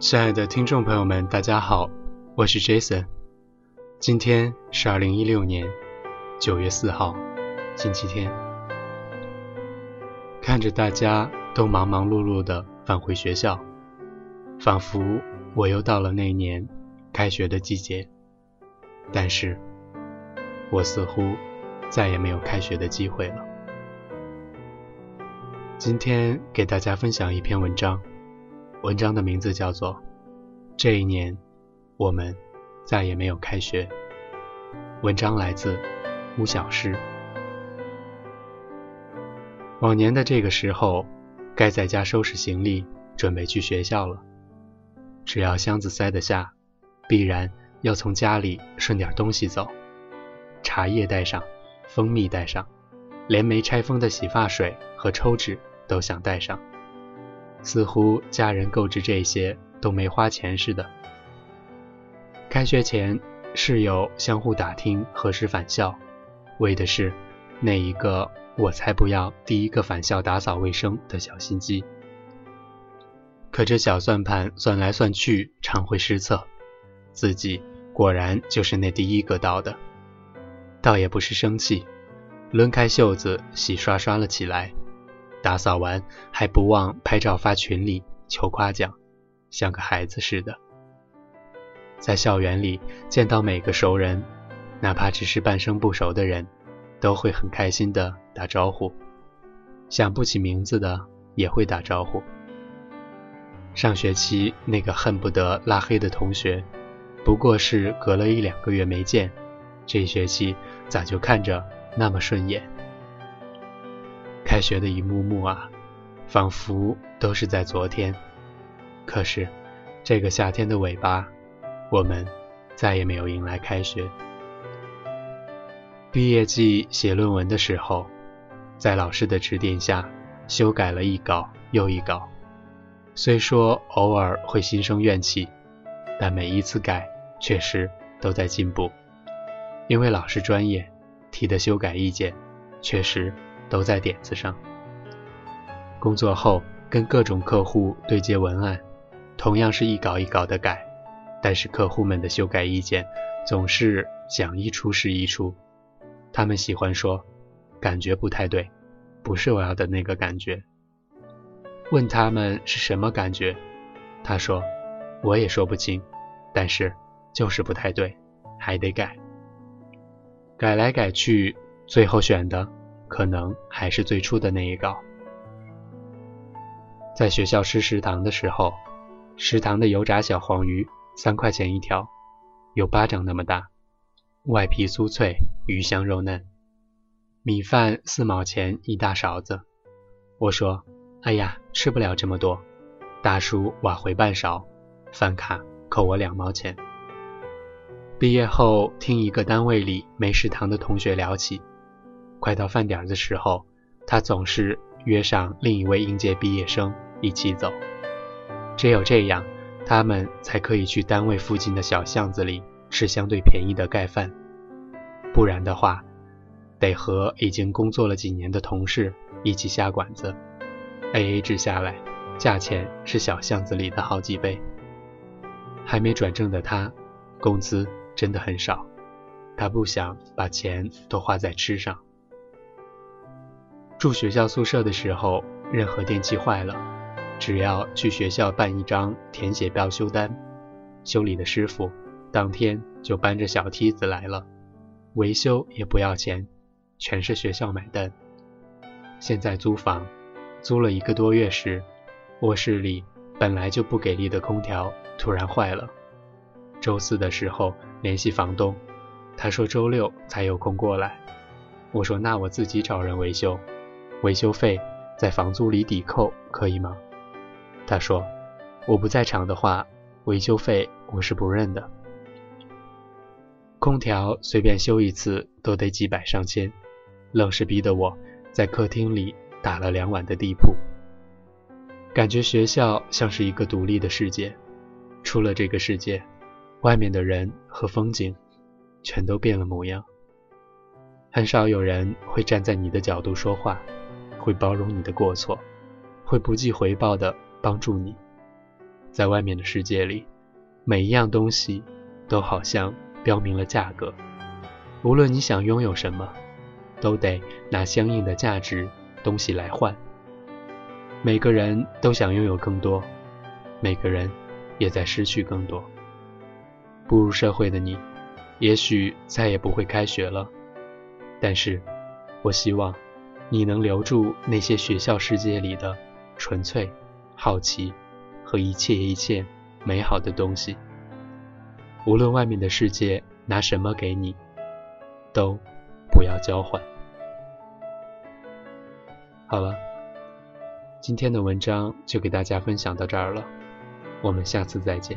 亲爱的听众朋友们，大家好，我是 Jason。今天是二零一六年九月四号，星期天。看着大家都忙忙碌碌的返回学校，仿佛我又到了那年开学的季节。但是，我似乎再也没有开学的机会了。今天给大家分享一篇文章。文章的名字叫做《这一年，我们再也没有开学》。文章来自吴小诗。往年的这个时候，该在家收拾行李，准备去学校了。只要箱子塞得下，必然要从家里顺点东西走。茶叶带上，蜂蜜带上，连没拆封的洗发水和抽纸都想带上。似乎家人购置这些都没花钱似的。开学前，室友相互打听何时返校，为的是那一个我才不要第一个返校打扫卫生的小心机。可这小算盘算来算去，常会失策，自己果然就是那第一个到的。倒也不是生气，抡开袖子洗刷刷了起来。打扫完还不忘拍照发群里求夸奖，像个孩子似的。在校园里见到每个熟人，哪怕只是半生不熟的人，都会很开心的打招呼。想不起名字的也会打招呼。上学期那个恨不得拉黑的同学，不过是隔了一两个月没见，这学期咋就看着那么顺眼？开学的一幕幕啊，仿佛都是在昨天。可是，这个夏天的尾巴，我们再也没有迎来开学。毕业季写论文的时候，在老师的指点下，修改了一稿又一稿。虽说偶尔会心生怨气，但每一次改，确实都在进步。因为老师专业，提的修改意见，确实。都在点子上。工作后跟各种客户对接文案，同样是一稿一稿的改，但是客户们的修改意见总是想一出是一出。他们喜欢说感觉不太对，不是我要的那个感觉。问他们是什么感觉，他说我也说不清，但是就是不太对，还得改。改来改去，最后选的。可能还是最初的那一稿。在学校吃食堂的时候，食堂的油炸小黄鱼三块钱一条，有巴掌那么大，外皮酥脆，鱼香肉嫩。米饭四毛钱一大勺子。我说：“哎呀，吃不了这么多。”大叔挖回半勺，饭卡扣我两毛钱。毕业后听一个单位里没食堂的同学聊起。快到饭点的时候，他总是约上另一位应届毕业生一起走。只有这样，他们才可以去单位附近的小巷子里吃相对便宜的盖饭。不然的话，得和已经工作了几年的同事一起下馆子，A A 制下来，价钱是小巷子里的好几倍。还没转正的他，工资真的很少，他不想把钱都花在吃上。住学校宿舍的时候，任何电器坏了，只要去学校办一张填写标修单，修理的师傅当天就搬着小梯子来了，维修也不要钱，全是学校买单。现在租房，租了一个多月时，卧室里本来就不给力的空调突然坏了，周四的时候联系房东，他说周六才有空过来，我说那我自己找人维修。维修费在房租里抵扣，可以吗？他说：“我不在场的话，维修费我是不认的。空调随便修一次都得几百上千，愣是逼得我在客厅里打了两晚的地铺。感觉学校像是一个独立的世界，出了这个世界，外面的人和风景全都变了模样。很少有人会站在你的角度说话。”会包容你的过错，会不计回报的帮助你。在外面的世界里，每一样东西都好像标明了价格，无论你想拥有什么，都得拿相应的价值东西来换。每个人都想拥有更多，每个人也在失去更多。步入社会的你，也许再也不会开学了，但是，我希望你能留住那些学校世界里的纯粹、好奇和一切一切美好的东西。无论外面的世界拿什么给你，都不要交换。好了。今天的文章就给大家分享到这儿了，我们下次再见。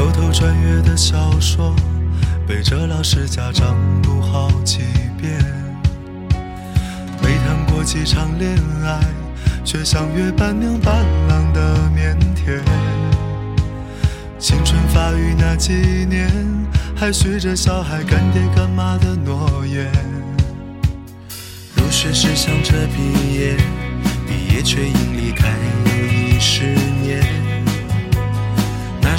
偷偷穿越的小说，背着老师家长读好几遍。没谈过几场恋爱，却像约伴娘伴郎的腼腆。青春发育那几年，还许着小孩干爹干妈的诺言。入学时想着毕业，毕业却因离开又一十年。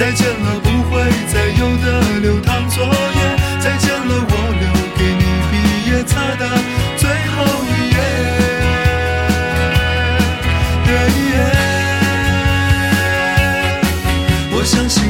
再见了，不会再有的流淌作业。再见了，我留给你毕业册的最后一页。我相信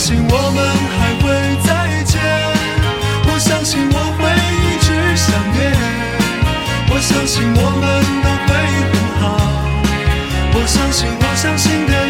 我相信我们还会再见。我相信我会一直想念。我相信我们都会很好。我相信我相信的